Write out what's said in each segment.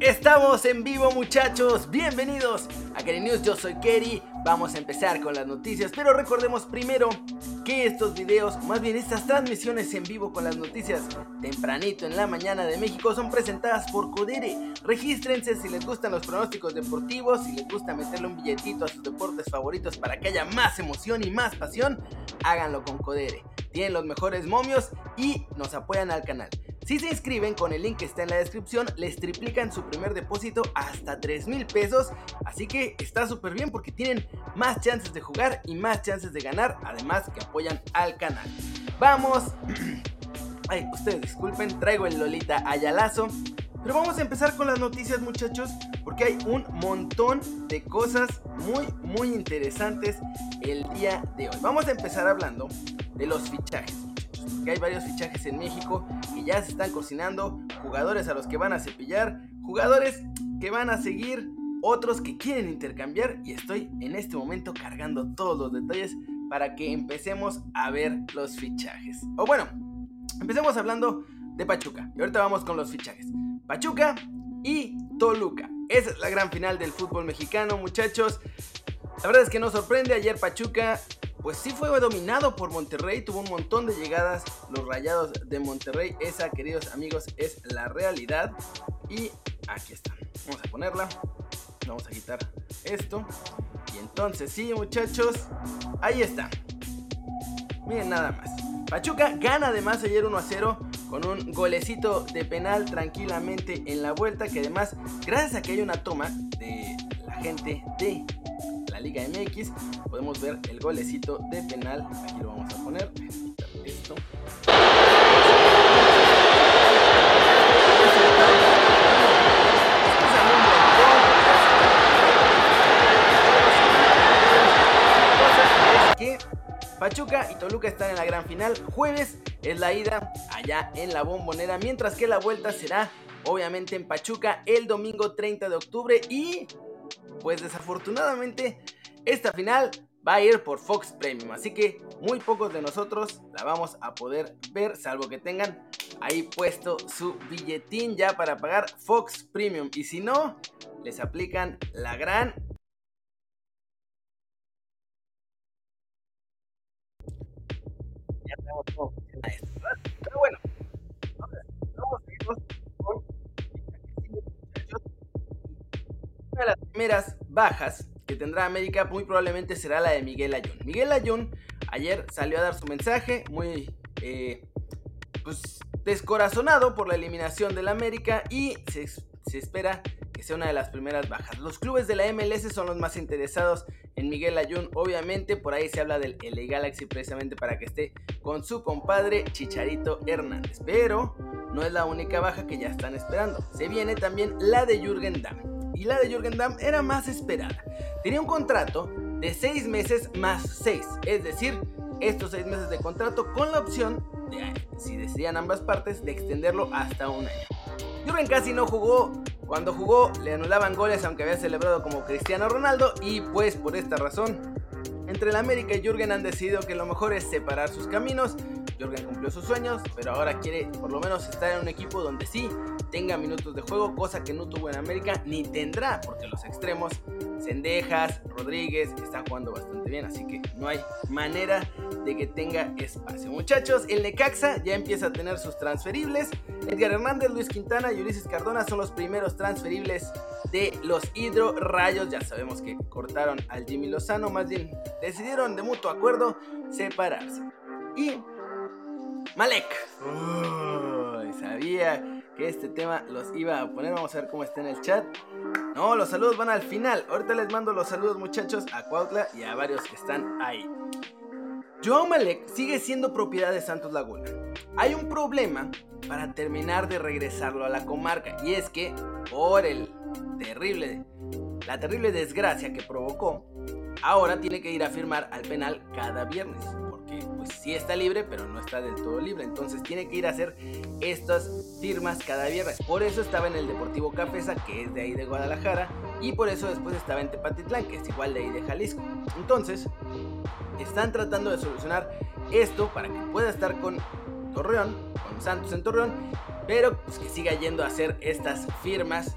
Estamos en vivo muchachos, bienvenidos a Kerry News, yo soy Kerry, vamos a empezar con las noticias, pero recordemos primero que estos videos, más bien estas transmisiones en vivo con las noticias tempranito en la mañana de México son presentadas por Codere. Regístrense si les gustan los pronósticos deportivos, si les gusta meterle un billetito a sus deportes favoritos para que haya más emoción y más pasión, háganlo con Codere. Tienen los mejores momios y nos apoyan al canal. Si se inscriben con el link que está en la descripción, les triplican su primer depósito hasta 3 mil pesos. Así que está súper bien porque tienen más chances de jugar y más chances de ganar. Además que apoyan al canal. Vamos. Ay, ustedes disculpen, traigo el Lolita Ayalazo. Pero vamos a empezar con las noticias muchachos, porque hay un montón de cosas muy, muy interesantes el día de hoy. Vamos a empezar hablando de los fichajes que hay varios fichajes en México ya se están cocinando, jugadores a los que van a cepillar, jugadores que van a seguir, otros que quieren intercambiar y estoy en este momento cargando todos los detalles para que empecemos a ver los fichajes. O bueno, empecemos hablando de Pachuca y ahorita vamos con los fichajes. Pachuca y Toluca. Esa es la gran final del fútbol mexicano, muchachos. La verdad es que no sorprende, ayer Pachuca pues sí fue dominado por Monterrey, tuvo un montón de llegadas, los rayados de Monterrey, esa queridos amigos es la realidad. Y aquí está, vamos a ponerla, vamos a quitar esto. Y entonces sí muchachos, ahí está, miren nada más, Pachuca gana además ayer 1 a 0 con un golecito de penal tranquilamente en la vuelta que además gracias a que hay una toma de la gente de Liga MX. Podemos ver el golecito de penal. Aquí lo vamos a poner. Esto. Pachuca y Toluca están en la gran final. Jueves es la ida allá en la bombonera, mientras que la vuelta será obviamente en Pachuca el domingo 30 de octubre y pues desafortunadamente esta final va a ir por Fox Premium, así que muy pocos de nosotros la vamos a poder ver, salvo que tengan ahí puesto su billetín ya para pagar Fox Premium. Y si no, les aplican la gran... Ya tenemos cómo funciona esto, Pero bueno, vamos a irnos con una de las primeras bajas que tendrá América muy probablemente será la de Miguel Ayun. Miguel Ayun ayer salió a dar su mensaje muy eh, pues, descorazonado por la eliminación del América y se, se espera que sea una de las primeras bajas. Los clubes de la MLS son los más interesados en Miguel Ayun, obviamente por ahí se habla del LA Galaxy precisamente para que esté con su compadre Chicharito Hernández, pero no es la única baja que ya están esperando. Se viene también la de Jürgen Damm y la de Jürgen Damm era más esperada. Tenía un contrato de 6 meses más 6, es decir, estos 6 meses de contrato con la opción, de, si decidían ambas partes, de extenderlo hasta un año. Jürgen casi no jugó, cuando jugó le anulaban goles aunque había celebrado como Cristiano Ronaldo y pues por esta razón, entre el América y Jürgen han decidido que lo mejor es separar sus caminos Jorgen cumplió sus sueños, pero ahora quiere por lo menos estar en un equipo donde sí tenga minutos de juego, cosa que no tuvo en América ni tendrá, porque los extremos, Cendejas, Rodríguez, están jugando bastante bien, así que no hay manera de que tenga espacio. Muchachos, el Necaxa ya empieza a tener sus transferibles. Edgar Hernández, Luis Quintana y Ulises Cardona son los primeros transferibles de los Hidro Rayos. Ya sabemos que cortaron al Jimmy Lozano, más bien decidieron de mutuo acuerdo separarse. Y Malek. sabía que este tema los iba a poner. Vamos a ver cómo está en el chat. No, los saludos van al final. Ahorita les mando los saludos, muchachos, a Cuautla y a varios que están ahí. Joao Malek sigue siendo propiedad de Santos Laguna. Hay un problema para terminar de regresarlo a la comarca. Y es que, por el terrible, la terrible desgracia que provocó, ahora tiene que ir a firmar al penal cada viernes pues sí está libre, pero no está del todo libre. Entonces tiene que ir a hacer estas firmas cada viernes. Por eso estaba en el Deportivo Cafesa, que es de ahí de Guadalajara, y por eso después estaba en Tepatitlán, que es igual de ahí de Jalisco. Entonces, están tratando de solucionar esto para que pueda estar con Torreón, con Santos en Torreón, pero pues que siga yendo a hacer estas firmas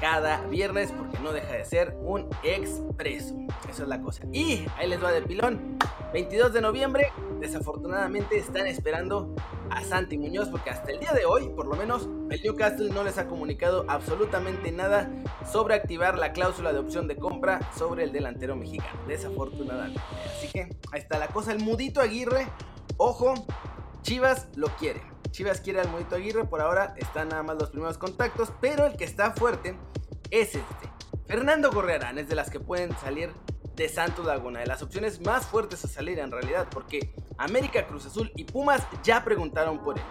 cada viernes porque no deja de ser un expreso. Eso es la cosa. Y ahí les va de pilón. 22 de noviembre, desafortunadamente están esperando a Santi Muñoz porque hasta el día de hoy, por lo menos, el Newcastle no les ha comunicado absolutamente nada sobre activar la cláusula de opción de compra sobre el delantero mexicano. Desafortunadamente. Así que ahí está la cosa. El mudito Aguirre, ojo, Chivas lo quiere. Chivas quiere al Mudito Aguirre, por ahora están nada más los primeros contactos, pero el que está fuerte es este. Fernando Gorrearán es de las que pueden salir de Santos Laguna, de las opciones más fuertes a salir en realidad, porque América, Cruz Azul y Pumas ya preguntaron por él.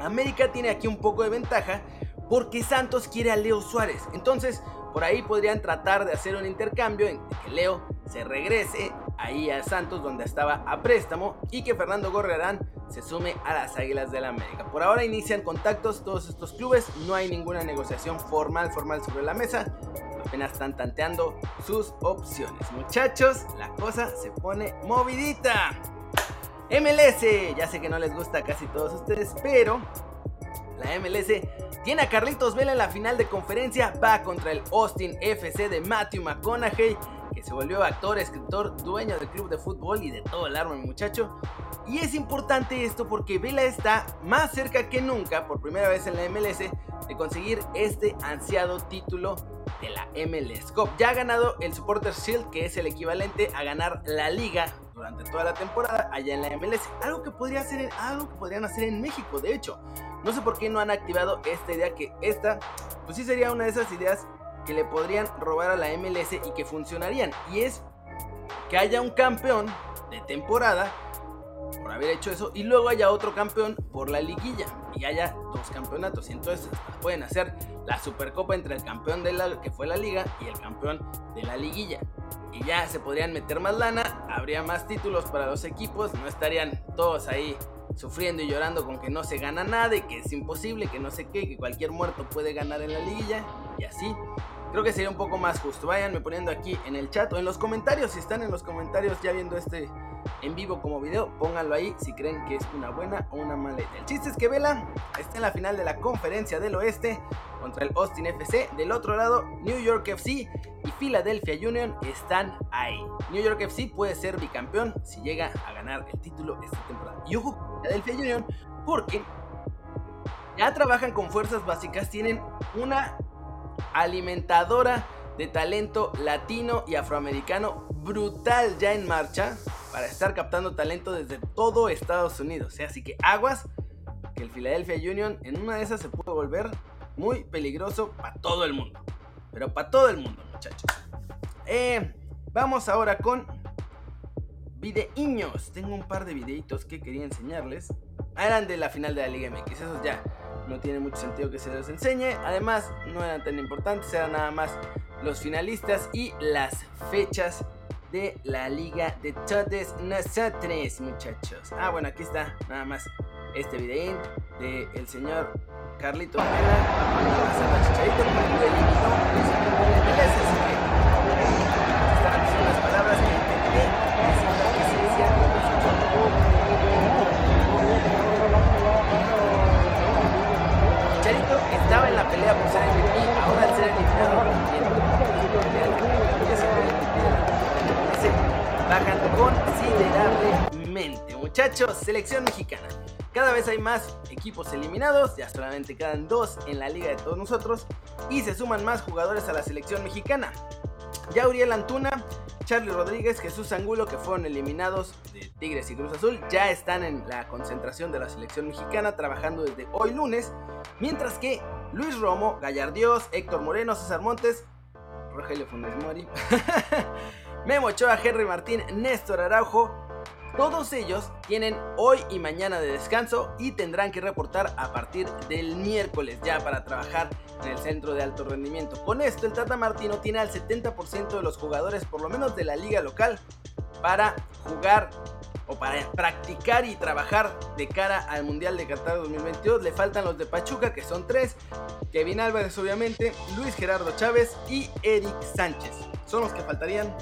América tiene aquí un poco de ventaja porque Santos quiere a Leo Suárez. Entonces, por ahí podrían tratar de hacer un intercambio en que Leo se regrese ahí a Santos donde estaba a préstamo y que Fernando Gorrearán se sume a las Águilas del la América. Por ahora inician contactos todos estos clubes, no hay ninguna negociación formal formal sobre la mesa, apenas están tanteando sus opciones. Muchachos, la cosa se pone movidita. MLS, ya sé que no les gusta a casi todos ustedes, pero la MLS tiene a Carlitos Vela en la final de conferencia, va contra el Austin FC de Matthew McConaughey que se volvió actor, escritor, dueño del club de fútbol y de todo el arma, muchacho. Y es importante esto porque Vela está más cerca que nunca, por primera vez en la MLS, de conseguir este ansiado título de la MLS Cup. Ya ha ganado el Supporter Shield, que es el equivalente a ganar la liga durante toda la temporada allá en la MLS. Algo que podría hacer, algo que podrían hacer en México, de hecho. No sé por qué no han activado esta idea que esta, pues sí sería una de esas ideas que le podrían robar a la MLS y que funcionarían. Y es que haya un campeón de temporada por haber hecho eso y luego haya otro campeón por la liguilla y haya dos campeonatos. Y entonces pueden hacer la supercopa entre el campeón de la que fue la liga y el campeón de la liguilla. Y ya se podrían meter más lana habría más títulos para los equipos no estarían todos ahí sufriendo y llorando con que no se gana nada y que es imposible que no sé qué que cualquier muerto puede ganar en la liguilla y así Creo que sería un poco más justo. Váyanme poniendo aquí en el chat o en los comentarios. Si están en los comentarios ya viendo este en vivo como video, pónganlo ahí si creen que es una buena o una mala idea. El chiste es que Vela está en la final de la conferencia del oeste contra el Austin FC. Del otro lado, New York FC y Philadelphia Union están ahí. New York FC puede ser bicampeón si llega a ganar el título esta temporada. Y ojo, Philadelphia Union, porque ya trabajan con fuerzas básicas, tienen una alimentadora de talento latino y afroamericano brutal ya en marcha para estar captando talento desde todo Estados Unidos. ¿eh? Así que aguas que el Philadelphia Union en una de esas se puede volver muy peligroso para todo el mundo. Pero para todo el mundo, muchachos. Eh, vamos ahora con videiños. Tengo un par de videitos que quería enseñarles. Eran de la final de la Liga MX. Esos ya no tiene mucho sentido que se los enseñe. Además, no eran tan importantes, eran nada más los finalistas y las fechas de la liga de todos nosotros, muchachos. Ah, bueno, aquí está nada más este videín de el señor Carlito Vela. Selección mexicana. Cada vez hay más equipos eliminados, ya solamente quedan dos en la liga de todos nosotros y se suman más jugadores a la selección mexicana. Ya Uriel Antuna, Charlie Rodríguez, Jesús Angulo, que fueron eliminados de Tigres y Cruz Azul, ya están en la concentración de la selección mexicana trabajando desde hoy lunes, mientras que Luis Romo, Gallardios, Héctor Moreno, César Montes, Rogelio Funes Mori, Memo Ochoa, Henry Martín, Néstor Araujo, todos ellos tienen hoy y mañana de descanso y tendrán que reportar a partir del miércoles ya para trabajar en el centro de alto rendimiento. Con esto el Tata Martino tiene al 70% de los jugadores por lo menos de la liga local para jugar o para practicar y trabajar de cara al Mundial de Qatar 2022. Le faltan los de Pachuca, que son tres. Kevin Álvarez, obviamente, Luis Gerardo Chávez y Eric Sánchez. Son los que faltarían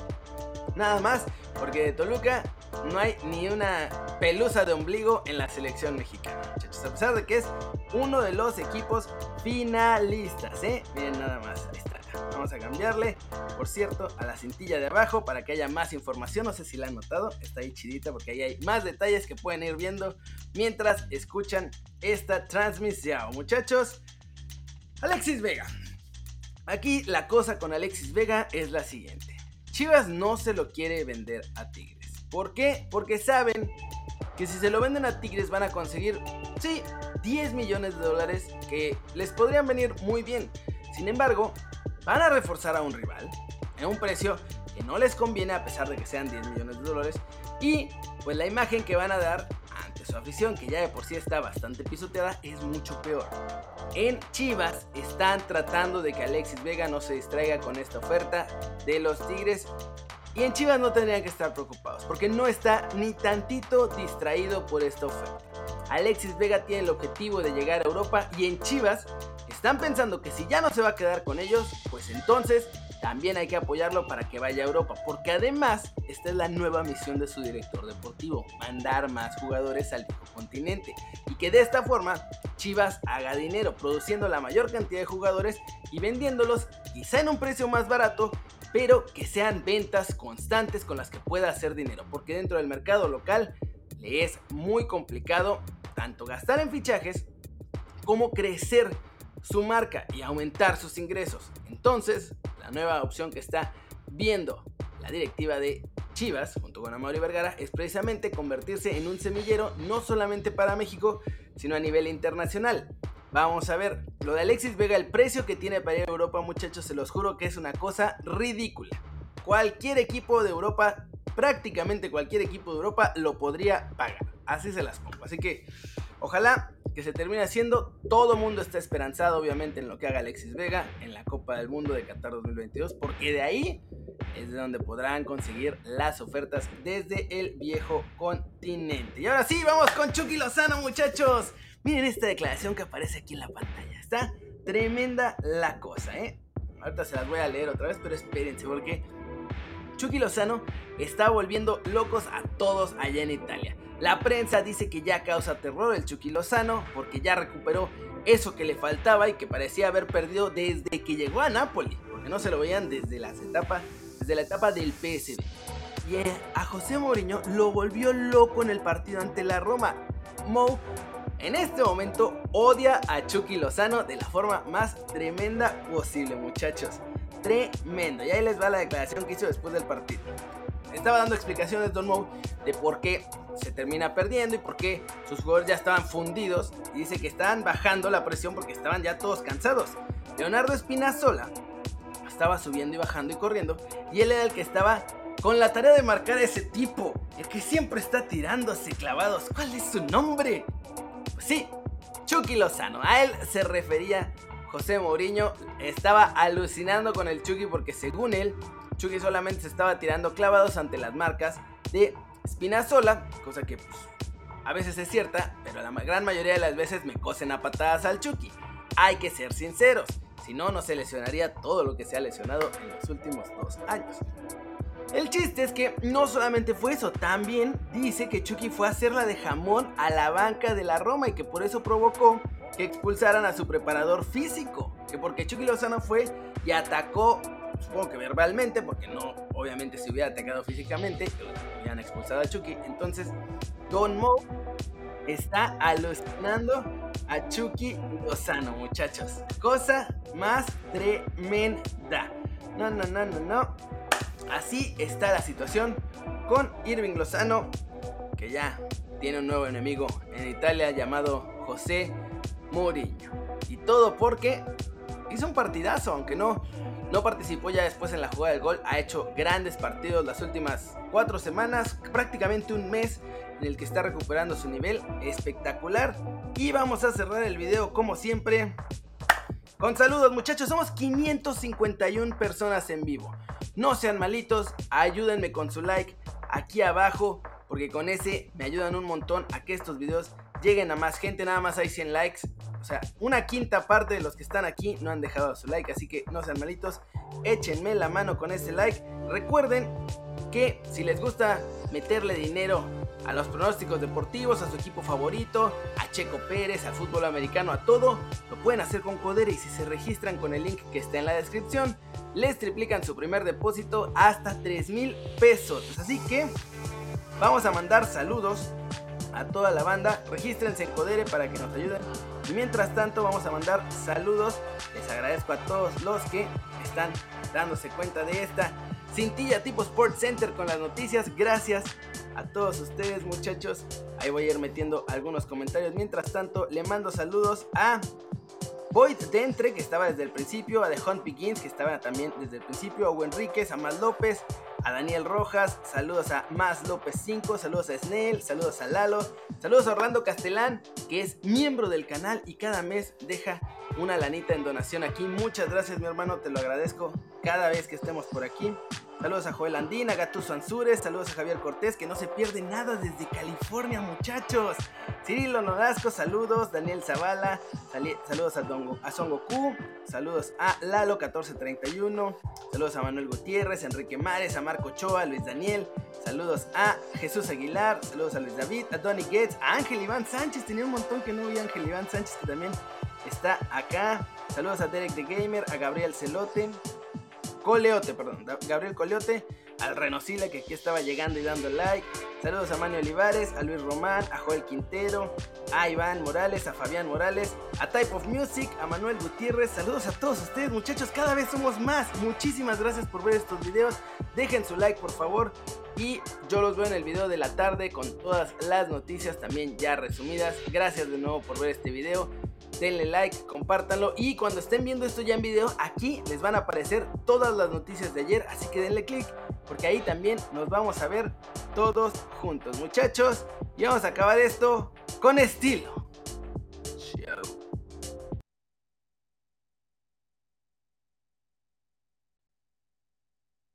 nada más, porque de Toluca no hay ni una pelusa de ombligo en la selección mexicana, muchachos. A pesar de que es uno de los equipos finalistas, ¿eh? Miren nada más, ahí está. Vamos a cambiarle, por cierto, a la cintilla de abajo para que haya más información. No sé si la han notado, está ahí chidita porque ahí hay más detalles que pueden ir viendo mientras escuchan esta transmisión. Muchachos, Alexis Vega. Aquí la cosa con Alexis Vega es la siguiente. Chivas no se lo quiere vender a Tigres. ¿Por qué? Porque saben que si se lo venden a Tigres van a conseguir, sí, 10 millones de dólares que les podrían venir muy bien. Sin embargo, van a reforzar a un rival en un precio que no les conviene a pesar de que sean 10 millones de dólares y pues la imagen que van a dar ante su afición que ya de por sí está bastante pisoteada es mucho peor. En Chivas están tratando de que Alexis Vega no se distraiga con esta oferta de los Tigres y en Chivas no tendrían que estar preocupados porque no está ni tantito distraído por esta oferta. Alexis Vega tiene el objetivo de llegar a Europa y en Chivas están pensando que si ya no se va a quedar con ellos, pues entonces también hay que apoyarlo para que vaya a Europa, porque además esta es la nueva misión de su director deportivo, mandar más jugadores al continente y que de esta forma Chivas haga dinero, produciendo la mayor cantidad de jugadores y vendiéndolos quizá en un precio más barato, pero que sean ventas constantes con las que pueda hacer dinero, porque dentro del mercado local le es muy complicado tanto gastar en fichajes como crecer su marca y aumentar sus ingresos. Entonces, la nueva opción que está viendo la directiva de Chivas, junto con Amaury Vergara, es precisamente convertirse en un semillero no solamente para México, sino a nivel internacional. Vamos a ver, lo de Alexis Vega, el precio que tiene para ir a Europa, muchachos, se los juro que es una cosa ridícula. Cualquier equipo de Europa, prácticamente cualquier equipo de Europa lo podría pagar. Así se las pongo. Así que ojalá que se termine haciendo. Todo mundo está esperanzado, obviamente, en lo que haga Alexis Vega en la Copa del Mundo de Qatar 2022, porque de ahí es de donde podrán conseguir las ofertas desde el viejo continente. Y ahora sí, vamos con Chucky Lozano, muchachos. Miren esta declaración que aparece aquí en la pantalla. Está tremenda la cosa, ¿eh? Ahorita se las voy a leer otra vez, pero espérense, porque Chucky Lozano está volviendo locos a todos allá en Italia. La prensa dice que ya causa terror el Chucky Lozano porque ya recuperó eso que le faltaba y que parecía haber perdido desde que llegó a Napoli, porque no se lo veían desde las etapas, desde la etapa del PSV. Y a José Mourinho lo volvió loco en el partido ante la Roma. Mou en este momento odia a Chucky Lozano de la forma más tremenda posible, muchachos. Tremendo. Y ahí les va la declaración que hizo después del partido estaba dando explicaciones Don Moe de por qué se termina perdiendo y por qué sus jugadores ya estaban fundidos y dice que estaban bajando la presión porque estaban ya todos cansados. Leonardo Espinazola estaba subiendo y bajando y corriendo y él era el que estaba con la tarea de marcar a ese tipo, el que siempre está tirándose clavados. ¿Cuál es su nombre? Sí, Chucky Lozano. A él se refería José Mourinho. Estaba alucinando con el Chucky porque según él Chucky solamente se estaba tirando clavados ante las marcas de Spinazzola, cosa que pues, a veces es cierta, pero la gran mayoría de las veces me cosen a patadas al Chucky. Hay que ser sinceros, si no, no se lesionaría todo lo que se ha lesionado en los últimos dos años. El chiste es que no solamente fue eso, también dice que Chucky fue a hacerla de jamón a la banca de la Roma y que por eso provocó que expulsaran a su preparador físico. Que porque Chucky Lozano fue y atacó supongo que verbalmente, porque no, obviamente si hubiera atacado físicamente, hubieran expulsado a Chucky. Entonces, Don Mo está alucinando a Chucky Lozano, muchachos. Cosa más tremenda. No, no, no, no, no. Así está la situación con Irving Lozano, que ya tiene un nuevo enemigo en Italia llamado José Mourinho. Y todo porque hizo un partidazo, aunque no, no participó ya después en la jugada del gol. Ha hecho grandes partidos las últimas cuatro semanas, prácticamente un mes en el que está recuperando su nivel espectacular. Y vamos a cerrar el video como siempre. Con saludos muchachos, somos 551 personas en vivo. No sean malitos, ayúdenme con su like aquí abajo, porque con ese me ayudan un montón a que estos videos lleguen a más gente. Nada más hay 100 likes o sea, una quinta parte de los que están aquí no han dejado su like, así que no sean malitos, échenme la mano con ese like. Recuerden que si les gusta meterle dinero a los pronósticos deportivos, a su equipo favorito, a Checo Pérez, al fútbol americano, a todo, lo pueden hacer con Codere y si se registran con el link que está en la descripción, les triplican su primer depósito hasta 3 mil pesos. Así que vamos a mandar saludos a toda la banda. Regístrense en Codere para que nos ayuden. Y mientras tanto vamos a mandar saludos. Les agradezco a todos los que están dándose cuenta de esta cintilla tipo Sports Center con las noticias. Gracias a todos ustedes muchachos. Ahí voy a ir metiendo algunos comentarios. Mientras tanto, le mando saludos a Boyd Dentre, que estaba desde el principio, a The Hunt Begins, que estaba también desde el principio, a Hugo Enríquez, a Mal López, a Daniel Rojas, saludos a Más López 5, saludos a Snell, saludos a Lalo, saludos a Orlando Castelán, que es miembro del canal y cada mes deja una lanita en donación aquí. Muchas gracias mi hermano, te lo agradezco cada vez que estemos por aquí. Saludos a Joel Andina, Gatuso Ansures, saludos a Javier Cortés, que no se pierde nada desde California, muchachos. Cirilo Nodasco, saludos. Daniel Zavala, saludos a, Dongo, a Son Goku, saludos a Lalo1431, saludos a Manuel Gutiérrez, Enrique Mares, a Marco Choa, Luis Daniel, saludos a Jesús Aguilar, saludos a Luis David, a Tony Gates, a Ángel Iván Sánchez, tenía un montón que no vi a Ángel Iván Sánchez, que también está acá. Saludos a Derek the Gamer, a Gabriel Celote, Coleote, perdón, Gabriel Coleote, al Renosile que aquí estaba llegando y dando like. Saludos a Manny Olivares, a Luis Román, a Joel Quintero, a Iván Morales, a Fabián Morales, a Type of Music, a Manuel Gutiérrez. Saludos a todos ustedes, muchachos, cada vez somos más. Muchísimas gracias por ver estos videos. Dejen su like, por favor. Y yo los veo en el video de la tarde con todas las noticias también ya resumidas. Gracias de nuevo por ver este video denle like, compártanlo y cuando estén viendo esto ya en video, aquí les van a aparecer todas las noticias de ayer, así que denle click porque ahí también nos vamos a ver todos juntos, muchachos, y vamos a acabar esto con estilo.